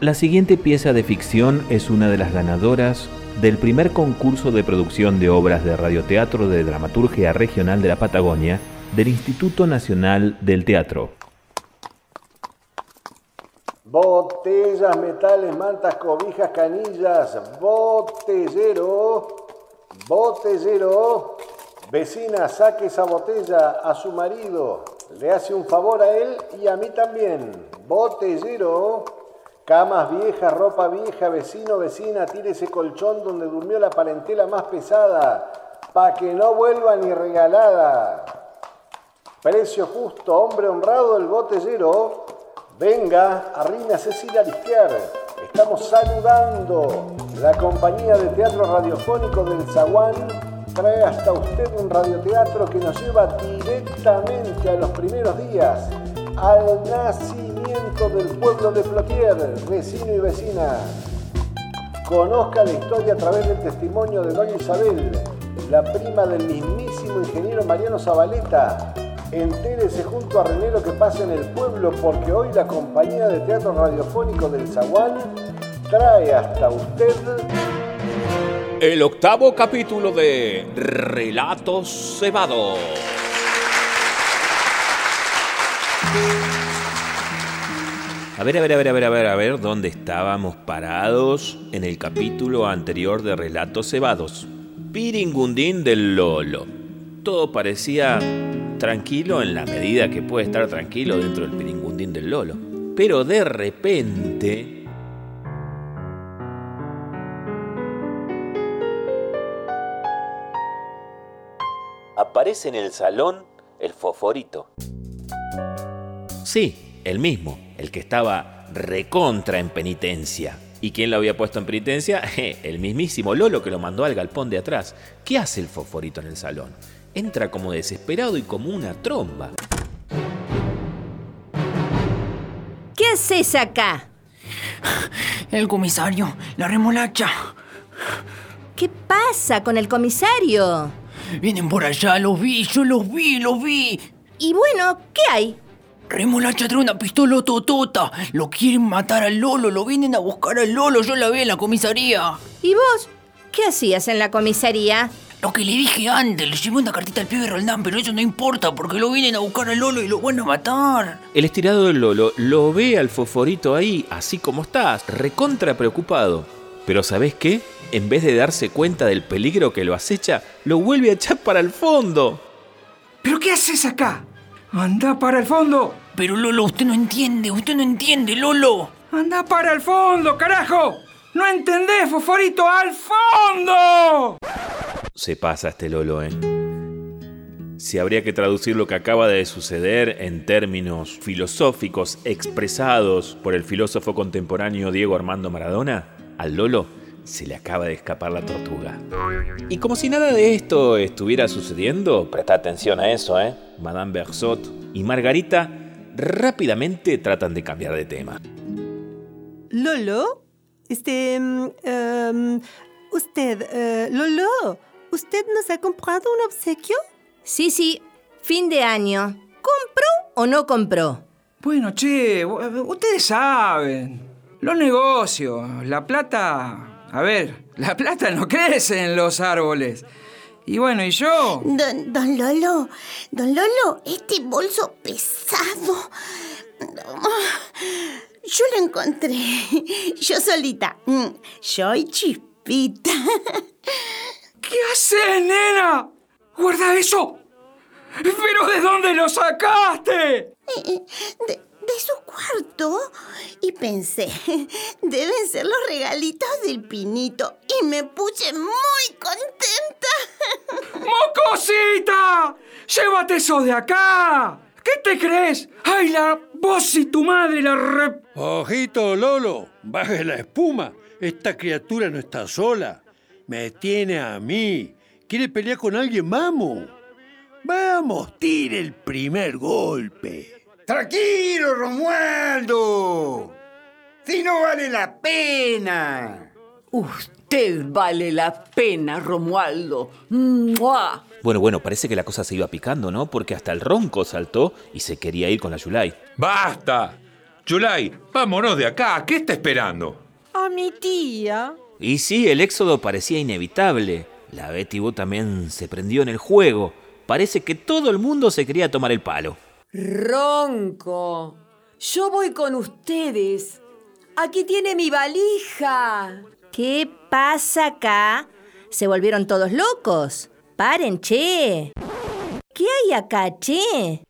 La siguiente pieza de ficción es una de las ganadoras del primer concurso de producción de obras de radioteatro de dramaturgia regional de la Patagonia del Instituto Nacional del Teatro. Botellas, metales, mantas, cobijas, canillas, botellero, botellero. Vecina, saque esa botella a su marido. Le hace un favor a él y a mí también. Botellero. Camas viejas, ropa vieja, vecino, vecina, tire ese colchón donde durmió la parentela más pesada, pa' que no vuelva ni regalada. Precio justo, hombre honrado, el botellero. Venga, arrina Cecilia Listiar. Estamos saludando. La compañía de teatro radiofónico del Zaguán trae hasta usted un radioteatro que nos lleva directamente a los primeros días, al del pueblo de Plotier, vecino y vecina. Conozca la historia a través del testimonio de Doña Isabel, la prima del mismísimo ingeniero Mariano Zabaleta, Entérese junto a René lo que pasa en el pueblo porque hoy la compañía de teatro radiofónico del Zaguán trae hasta usted el octavo capítulo de Relatos Cebados. A ver, a ver, a ver, a ver, a ver, a ver, ¿dónde estábamos parados en el capítulo anterior de Relatos Cebados? Piringundín del Lolo. Todo parecía tranquilo en la medida que puede estar tranquilo dentro del piringundín del Lolo. Pero de repente... Aparece en el salón el fosforito. Sí, el mismo, el que estaba recontra en penitencia. ¿Y quién lo había puesto en penitencia? El mismísimo Lolo que lo mandó al galpón de atrás. ¿Qué hace el fosforito en el salón? entra como desesperado y como una tromba. ¿Qué haces acá? El comisario, la remolacha. ¿Qué pasa con el comisario? Vienen por allá, los vi, yo los vi, los vi. Y bueno, ¿qué hay? Remolacha trae una pistola totota. Lo quieren matar al Lolo, lo vienen a buscar al Lolo, yo la vi en la comisaría. ¿Y vos? ¿Qué hacías en la comisaría? Lo que le dije antes, le llevé una cartita al pibe Roldán, pero eso no importa porque lo vienen a buscar al Lolo y lo van a matar. El estirado del Lolo lo ve al fosforito ahí, así como estás, recontra preocupado. Pero ¿sabes qué? En vez de darse cuenta del peligro que lo acecha, lo vuelve a echar para el fondo. ¿Pero qué haces acá? Anda para el fondo. Pero Lolo, usted no entiende, usted no entiende, Lolo. Anda para el fondo, carajo. ¿No entendés, fosforito? ¡Al fondo! se pasa este Lolo, ¿eh? Si habría que traducir lo que acaba de suceder en términos filosóficos expresados por el filósofo contemporáneo Diego Armando Maradona, al Lolo se le acaba de escapar la tortuga. Y como si nada de esto estuviera sucediendo, presta atención a eso, ¿eh? Madame Bersot y Margarita rápidamente tratan de cambiar de tema. Lolo, este... Um, usted, uh, Lolo, ¿Usted nos ha comprado un obsequio? Sí, sí, fin de año. ¿Compró o no compró? Bueno, che, ustedes saben. Los negocios, la plata... A ver, la plata no crece en los árboles. Y bueno, ¿y yo? Don, don Lolo, don Lolo, este bolso pesado. Yo lo encontré. Yo solita. Mm, Soy chispita. ¿Qué haces, nena? ¡Guarda eso! ¿Pero de dónde lo sacaste? Eh, eh, de, su cuarto. Y pensé, deben ser los regalitos del pinito. Y me puse muy contenta. ¡Mocosita! ¡Llévate eso de acá! ¿Qué te crees? ¡Ay, la vos y tu madre la re... Ojito, Lolo, baje la espuma. Esta criatura no está sola. Me tiene a mí. ¿Quiere pelear con alguien? Vamos. Vamos, tire el primer golpe. Tranquilo, Romualdo. Si no vale la pena. Usted vale la pena, Romualdo. Bueno, bueno, parece que la cosa se iba picando, ¿no? Porque hasta el ronco saltó y se quería ir con la Yulai. ¡Basta! Yulay, vámonos de acá. ¿Qué está esperando? A mi tía. Y sí, el éxodo parecía inevitable. La Betty Boo también se prendió en el juego. Parece que todo el mundo se quería tomar el palo. Ronco, yo voy con ustedes. Aquí tiene mi valija. ¿Qué pasa acá? ¿Se volvieron todos locos? Paren, che. ¿Qué hay acá, che?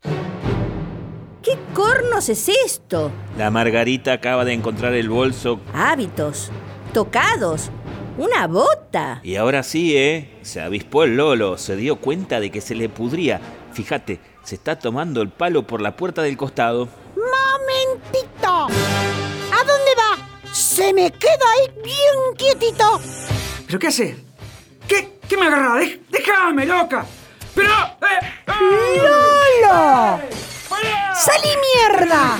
¿Qué cornos es esto? La Margarita acaba de encontrar el bolso. Hábitos. Tocados. Una bota. Y ahora sí, ¿eh? Se avispó el Lolo, se dio cuenta de que se le pudría. Fíjate, se está tomando el palo por la puerta del costado. ¡Momentito! ¿A dónde va? Se me queda ahí bien quietito. ¿Pero qué hace? ¿Qué? ¿Qué me agarra? Dej- ¡Déjame, loca! ¡Pero! ¡Eh! ¡Lolo! ¡Salí mierda!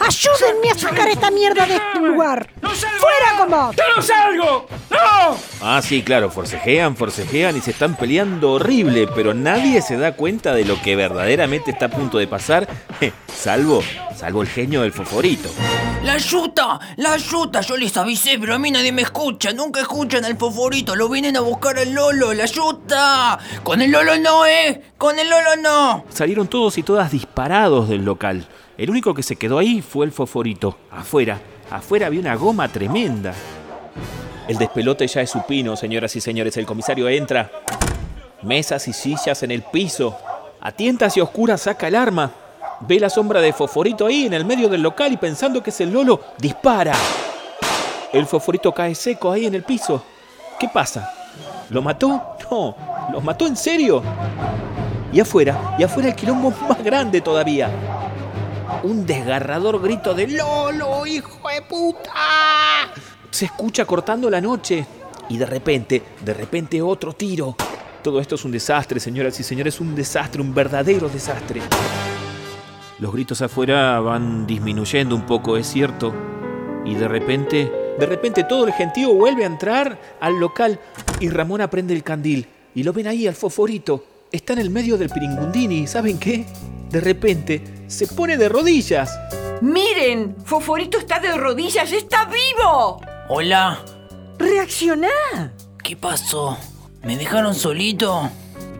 ¡Ayúdenme a sacar esta mierda de este lugar! ¡Fuera con vos! ¡Yo no salgo! ¡No! Ah, sí, claro, forcejean, forcejean y se están peleando horrible, pero nadie se da cuenta de lo que verdaderamente está a punto de pasar, salvo, salvo el genio del foforito. ¡La yuta! ¡La yuta! Yo les avisé, pero a mí nadie me escucha. Nunca escuchan al favorito. Lo vienen a buscar al Lolo. ¡La yuta! Con el Lolo no, ¿eh? Con el Lolo no. Salieron todos y todas disparados del El único que se quedó ahí fue el foforito. Afuera, afuera había una goma tremenda. El despelote ya es supino, señoras y señores. El comisario entra. Mesas y sillas en el piso. A tientas y oscuras saca el arma. Ve la sombra de Foforito ahí en el medio del local y pensando que es el Lolo, dispara. El Foforito cae seco ahí en el piso. ¿Qué pasa? ¿Lo mató? No, ¿lo mató en serio? Y afuera, y afuera el quilombo más grande todavía. Un desgarrador grito de Lolo, hijo de puta. Se escucha cortando la noche. Y de repente, de repente otro tiro. Todo esto es un desastre, señoras y señores, un desastre, un verdadero desastre. Los gritos afuera van disminuyendo un poco, es cierto. Y de repente, de repente todo el gentío vuelve a entrar al local y Ramón prende el candil. Y lo ven ahí al foforito. Está en el medio del piringundini. ¿Saben qué? De repente se pone de rodillas. Miren, Foforito está de rodillas, está vivo. Hola. Reaccioná. ¿Qué pasó? ¿Me dejaron solito?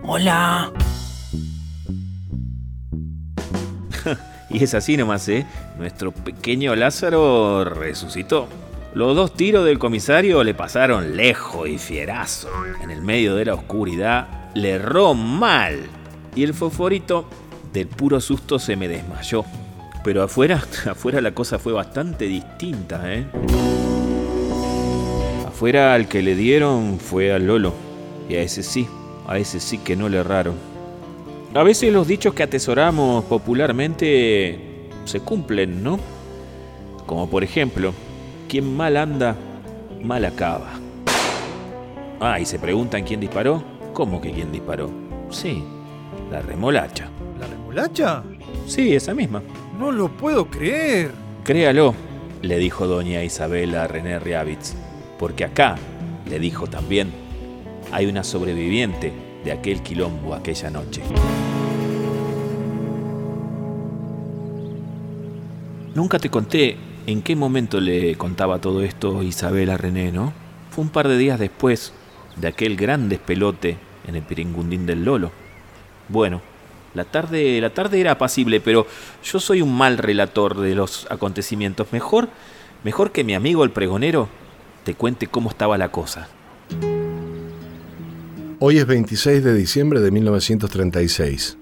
Hola. Y es así nomás, ¿eh? Nuestro pequeño Lázaro resucitó. Los dos tiros del comisario le pasaron lejos y fierazo. En el medio de la oscuridad le erró mal. Y el fosforito, del puro susto, se me desmayó. Pero afuera, afuera la cosa fue bastante distinta, ¿eh? Afuera al que le dieron fue al Lolo. Y a ese sí, a ese sí que no le erraron. A veces los dichos que atesoramos popularmente se cumplen, ¿no? Como por ejemplo, quien mal anda, mal acaba. Ah, y se preguntan quién disparó. ¿Cómo que quién disparó? Sí, la remolacha. Sí, esa misma. No lo puedo creer. Créalo, le dijo doña Isabela a René Riavitz, porque acá, le dijo también, hay una sobreviviente de aquel quilombo aquella noche. Nunca te conté en qué momento le contaba todo esto Isabel a René, ¿no? Fue un par de días después de aquel gran despelote en el Piringundín del Lolo. Bueno, la tarde, la tarde era apacible, pero yo soy un mal relator de los acontecimientos. Mejor, mejor que mi amigo el pregonero te cuente cómo estaba la cosa. Hoy es 26 de diciembre de 1936.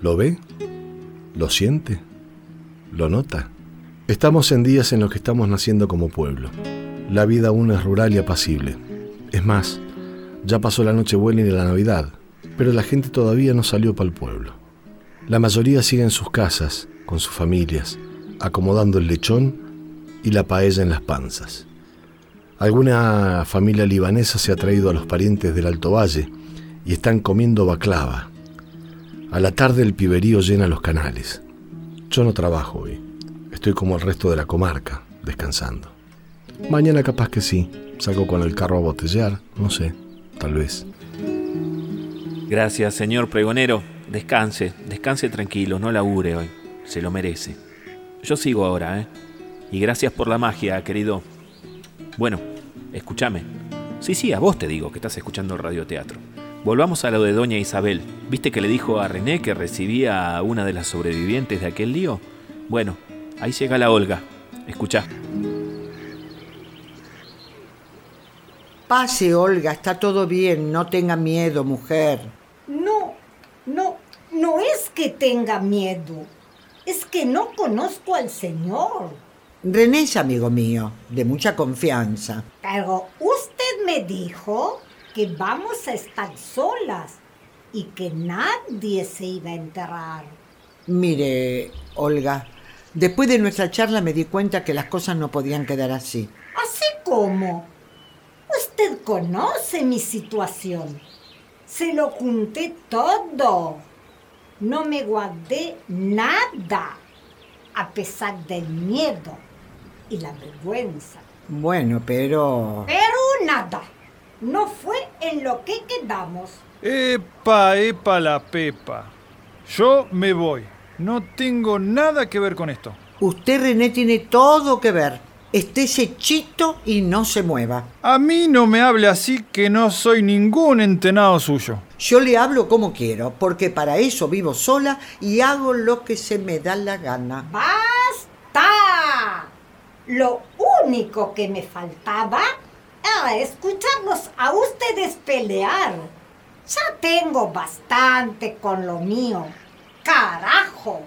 ¿Lo ve? ¿Lo siente? ¿Lo nota? Estamos en días en los que estamos naciendo como pueblo. La vida aún es rural y apacible. Es más, ya pasó la Nochebuena y la Navidad, pero la gente todavía no salió para el pueblo. La mayoría sigue en sus casas, con sus familias, acomodando el lechón y la paella en las panzas. Alguna familia libanesa se ha traído a los parientes del Alto Valle y están comiendo baclava. A la tarde el piberío llena los canales. Yo no trabajo hoy. Estoy como el resto de la comarca, descansando. Mañana capaz que sí. Salgo con el carro a botellar, no sé, tal vez. Gracias, señor pregonero. Descanse, descanse tranquilo, no labure hoy. Se lo merece. Yo sigo ahora, ¿eh? Y gracias por la magia, querido. Bueno, escúchame. Sí, sí, a vos te digo que estás escuchando el radioteatro. Volvamos a lo de doña Isabel. ¿Viste que le dijo a René que recibía a una de las sobrevivientes de aquel lío? Bueno, ahí llega la Olga. Escucha. Pase, Olga, está todo bien, no tenga miedo, mujer. Que tenga miedo, es que no conozco al señor. René es amigo mío, de mucha confianza. Pero usted me dijo que vamos a estar solas y que nadie se iba a enterrar. Mire, Olga, después de nuestra charla me di cuenta que las cosas no podían quedar así. ¿Así cómo? Usted conoce mi situación. Se lo junté todo. No me guardé nada, a pesar del miedo y la vergüenza. Bueno, pero... Pero nada. No fue en lo que quedamos. Epa, epa la pepa. Yo me voy. No tengo nada que ver con esto. Usted, René, tiene todo que ver. Estése chito y no se mueva. A mí no me hable así que no soy ningún entenado suyo. Yo le hablo como quiero, porque para eso vivo sola y hago lo que se me da la gana. ¡Basta! Lo único que me faltaba era escucharlos a ustedes pelear. Ya tengo bastante con lo mío. ¡Carajo!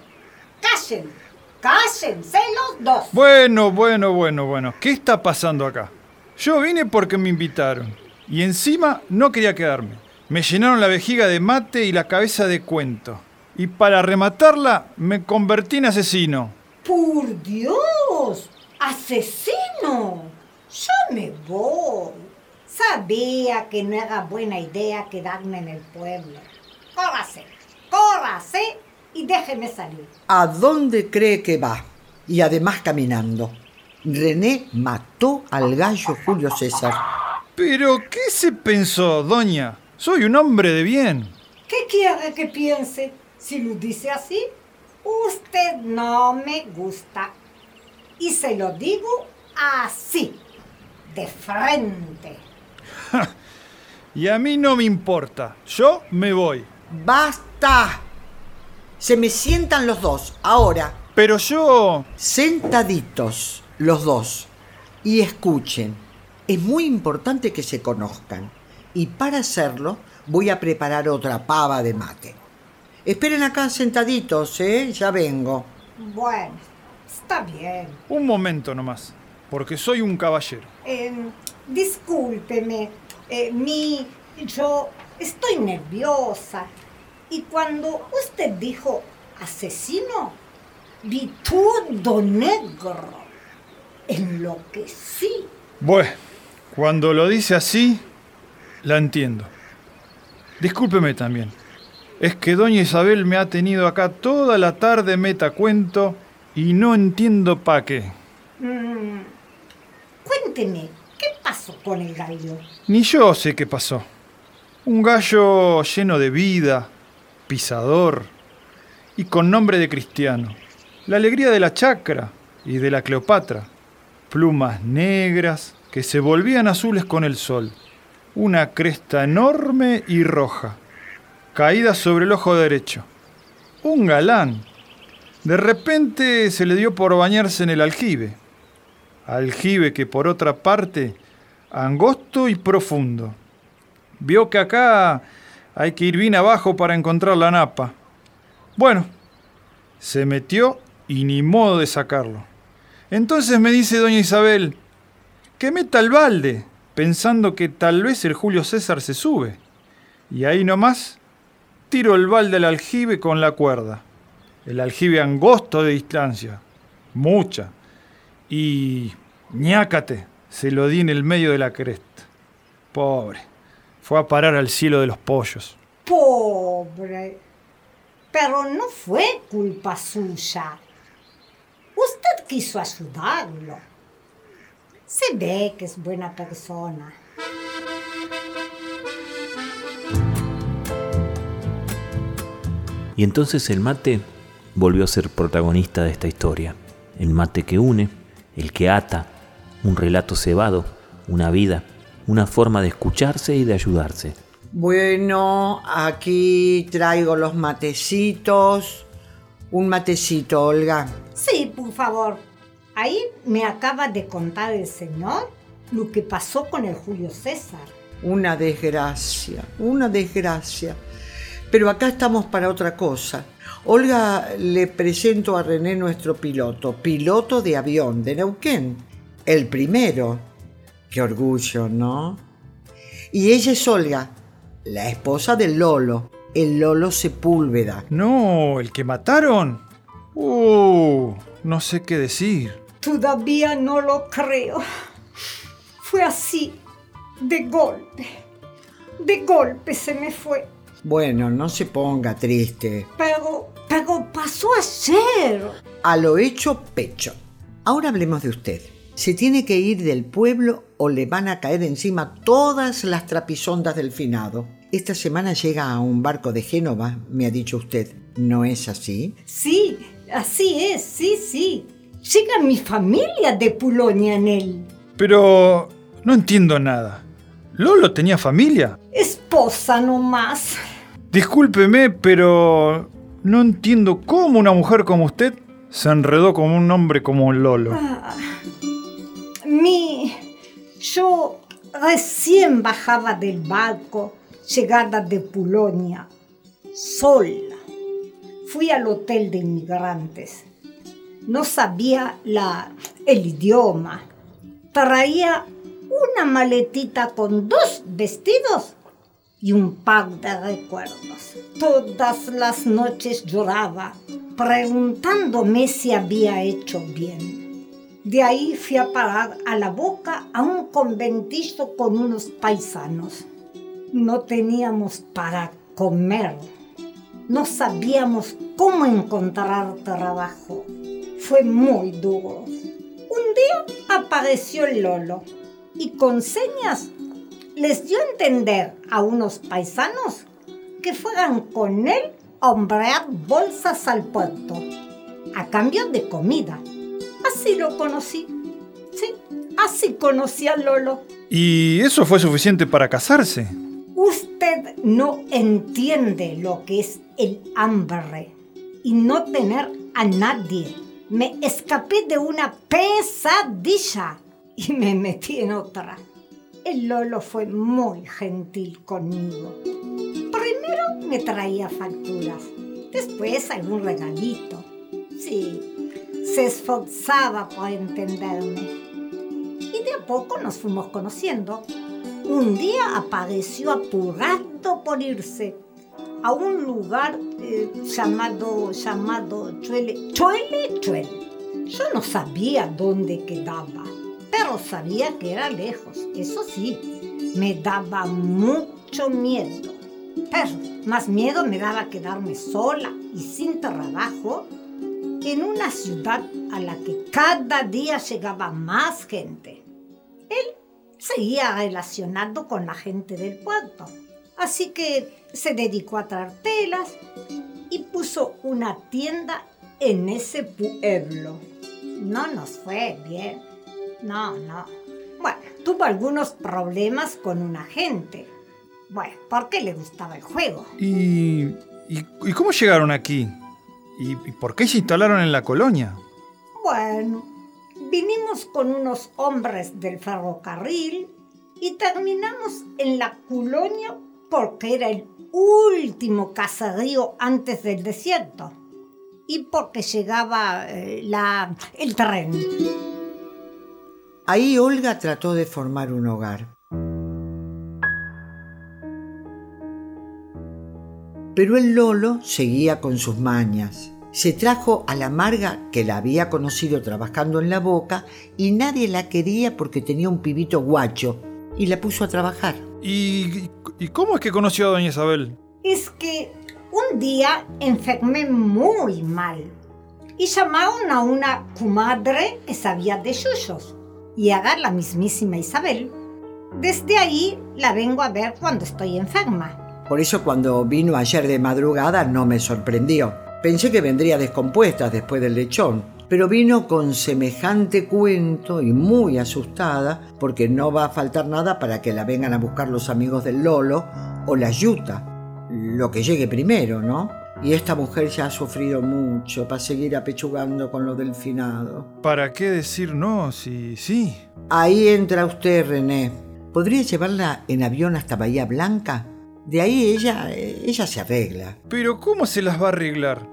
¡Cállense! ¡Cállense los dos! Bueno, bueno, bueno, bueno. ¿Qué está pasando acá? Yo vine porque me invitaron. Y encima no quería quedarme. Me llenaron la vejiga de mate y la cabeza de cuento. Y para rematarla, me convertí en asesino. ¡Por Dios! ¡Asesino! Yo me voy. Sabía que no era buena idea quedarme en el pueblo. Córrase, córrase y déjeme salir. ¿A dónde cree que va? Y además caminando. René mató al gallo Julio César. ¿Pero qué se pensó, doña? Soy un hombre de bien. ¿Qué quiere que piense? Si lo dice así, usted no me gusta. Y se lo digo así, de frente. y a mí no me importa. Yo me voy. ¡Basta! Se me sientan los dos, ahora. Pero yo... Sentaditos, los dos. Y escuchen. Es muy importante que se conozcan. Y para hacerlo, voy a preparar otra pava de mate. Esperen acá sentaditos, ¿eh? Ya vengo. Bueno, está bien. Un momento nomás, porque soy un caballero. Eh, discúlpeme, eh, mi... Yo estoy nerviosa. Y cuando usted dijo asesino, vi todo negro. Enloquecí. Bueno, cuando lo dice así, la entiendo. Discúlpeme también. Es que doña Isabel me ha tenido acá toda la tarde meta cuento y no entiendo pa' qué. Mm, cuénteme, ¿qué pasó con el gallo? Ni yo sé qué pasó. Un gallo lleno de vida, pisador y con nombre de cristiano. La alegría de la chacra y de la Cleopatra. Plumas negras que se volvían azules con el sol. Una cresta enorme y roja, caída sobre el ojo derecho. Un galán. De repente se le dio por bañarse en el aljibe. Aljibe que por otra parte, angosto y profundo. Vio que acá hay que ir bien abajo para encontrar la napa. Bueno, se metió y ni modo de sacarlo. Entonces me dice doña Isabel, que meta el balde, pensando que tal vez el Julio César se sube. Y ahí nomás tiro el balde al aljibe con la cuerda. El aljibe angosto de distancia, mucha. Y ñácate, se lo di en el medio de la cresta. Pobre, fue a parar al cielo de los pollos. Pobre. Pero no fue culpa suya. Usted quiso ayudarlo. Se ve que es buena persona. Y entonces el mate volvió a ser protagonista de esta historia. El mate que une, el que ata, un relato cebado, una vida, una forma de escucharse y de ayudarse. Bueno, aquí traigo los matecitos. Un matecito, Olga. Sí, por favor. Ahí me acaba de contar el señor lo que pasó con el Julio César. Una desgracia, una desgracia. Pero acá estamos para otra cosa. Olga, le presento a René nuestro piloto, piloto de avión de Neuquén. El primero. Qué orgullo, ¿no? Y ella es Olga, la esposa del Lolo, el Lolo Sepúlveda. No, el que mataron. Uh, no sé qué decir. Todavía no lo creo. Fue así, de golpe. De golpe se me fue. Bueno, no se ponga triste. Pero, pero pasó ayer. A lo hecho, pecho. Ahora hablemos de usted. ¿Se tiene que ir del pueblo o le van a caer encima todas las trapisondas del finado? Esta semana llega a un barco de Génova, me ha dicho usted. ¿No es así? Sí, así es, sí, sí. Llega mi familia de Pulonia en él. Pero no entiendo nada. ¿Lolo tenía familia? Esposa nomás. Discúlpeme, pero no entiendo cómo una mujer como usted se enredó con un hombre como Lolo. Ah, Yo recién bajaba del barco, llegada de Pulonia, sola. Fui al hotel de inmigrantes. No sabía la, el idioma. Traía una maletita con dos vestidos y un pack de recuerdos. Todas las noches lloraba, preguntándome si había hecho bien. De ahí fui a parar a la boca a un conventillo con unos paisanos. No teníamos para comer. No sabíamos cómo encontrar trabajo. Fue muy duro. Un día apareció el Lolo y con señas les dio a entender a unos paisanos que fueran con él a hombrear bolsas al puerto, a cambio de comida. Así lo conocí. Sí, así conocí a Lolo. ¿Y eso fue suficiente para casarse? Usted no entiende lo que es el hambre y no tener a nadie. Me escapé de una pesadilla y me metí en otra. El Lolo fue muy gentil conmigo. Primero me traía facturas, después algún regalito. Se esforzaba por entenderme. Y de a poco nos fuimos conociendo. Un día apareció apurando por irse a un lugar eh, llamado, llamado Chuele, Chuele, Chuele. Yo no sabía dónde quedaba pero sabía que era lejos. Eso sí, me daba mucho miedo. Pero más miedo me daba quedarme sola y sin trabajo en una ciudad a la que cada día llegaba más gente. Él seguía relacionado con la gente del puerto, así que se dedicó a traer telas y puso una tienda en ese pueblo. No nos fue bien no, no. Bueno, tuvo algunos problemas con un agente. Bueno, porque le gustaba el juego. ¿Y, y, cómo llegaron aquí? ¿Y, ¿Y por qué se instalaron en la colonia? Bueno, vinimos con unos hombres del ferrocarril y terminamos en la colonia porque era el último caserío antes del desierto y porque llegaba eh, la, el tren. Ahí Olga trató de formar un hogar. Pero el Lolo seguía con sus mañas. Se trajo a la Marga, que la había conocido trabajando en la boca, y nadie la quería porque tenía un pibito guacho, y la puso a trabajar. ¿Y, y cómo es que conoció a doña Isabel? Es que un día enfermé muy mal y llamaron a una comadre que sabía de yuyos y haga la mismísima Isabel. Desde ahí la vengo a ver cuando estoy enferma. Por eso cuando vino ayer de madrugada no me sorprendió. Pensé que vendría descompuesta después del lechón. pero vino con semejante cuento y muy asustada porque no va a faltar nada para que la vengan a buscar los amigos del Lolo o la Yuta, lo que llegue primero, ¿no? Y esta mujer ya ha sufrido mucho para seguir apechugando con lo del finado. ¿Para qué decir no si sí? Ahí entra usted, René. ¿Podría llevarla en avión hasta Bahía Blanca? De ahí ella, ella se arregla. Pero ¿cómo se las va a arreglar?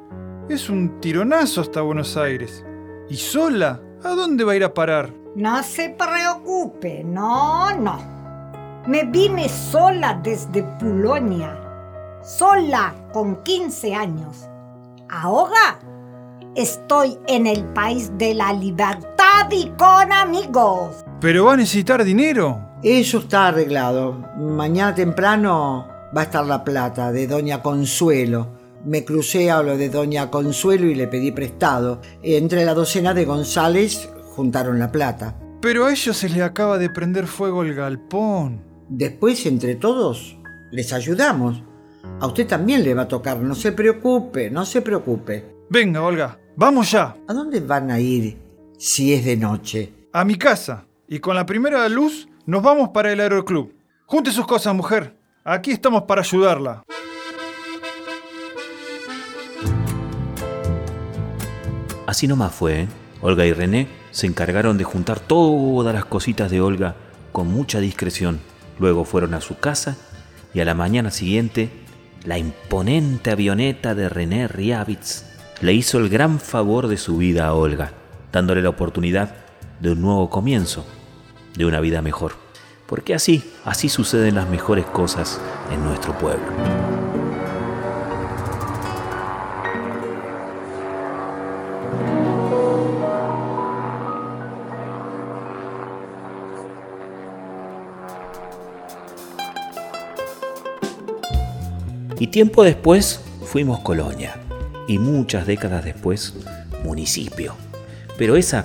Es un tironazo hasta Buenos Aires. ¿Y sola? ¿A dónde va a ir a parar? No se preocupe, no, no. Me vine sola desde Polonia. Sola, con 15 años. Ahora estoy en el país de la libertad y con amigos. ¿Pero va a necesitar dinero? Eso está arreglado. Mañana temprano va a estar la plata de Doña Consuelo. Me crucé a lo de Doña Consuelo y le pedí prestado. Entre la docena de González juntaron la plata. Pero a ellos se les acaba de prender fuego el galpón. Después, entre todos, les ayudamos. A usted también le va a tocar, no se preocupe, no se preocupe. Venga, Olga, vamos ya. ¿A dónde van a ir si es de noche? A mi casa. Y con la primera luz nos vamos para el aeroclub. Junte sus cosas, mujer. Aquí estamos para ayudarla. Así nomás fue, ¿eh? Olga y René se encargaron de juntar todas las cositas de Olga con mucha discreción. Luego fueron a su casa y a la mañana siguiente la imponente avioneta de René Riavitz le hizo el gran favor de su vida a Olga, dándole la oportunidad de un nuevo comienzo, de una vida mejor. Porque así, así suceden las mejores cosas en nuestro pueblo. Y tiempo después fuimos colonia y muchas décadas después municipio. Pero esa,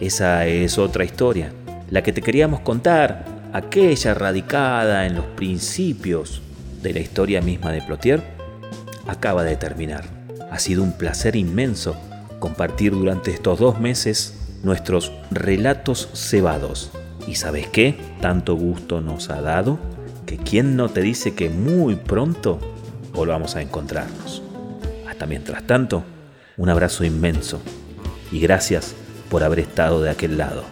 esa es otra historia, la que te queríamos contar, aquella radicada en los principios de la historia misma de Plotier, acaba de terminar. Ha sido un placer inmenso compartir durante estos dos meses nuestros relatos cebados. ¿Y sabes qué? Tanto gusto nos ha dado que quién no te dice que muy pronto volvamos a encontrarnos. Hasta mientras tanto, un abrazo inmenso y gracias por haber estado de aquel lado.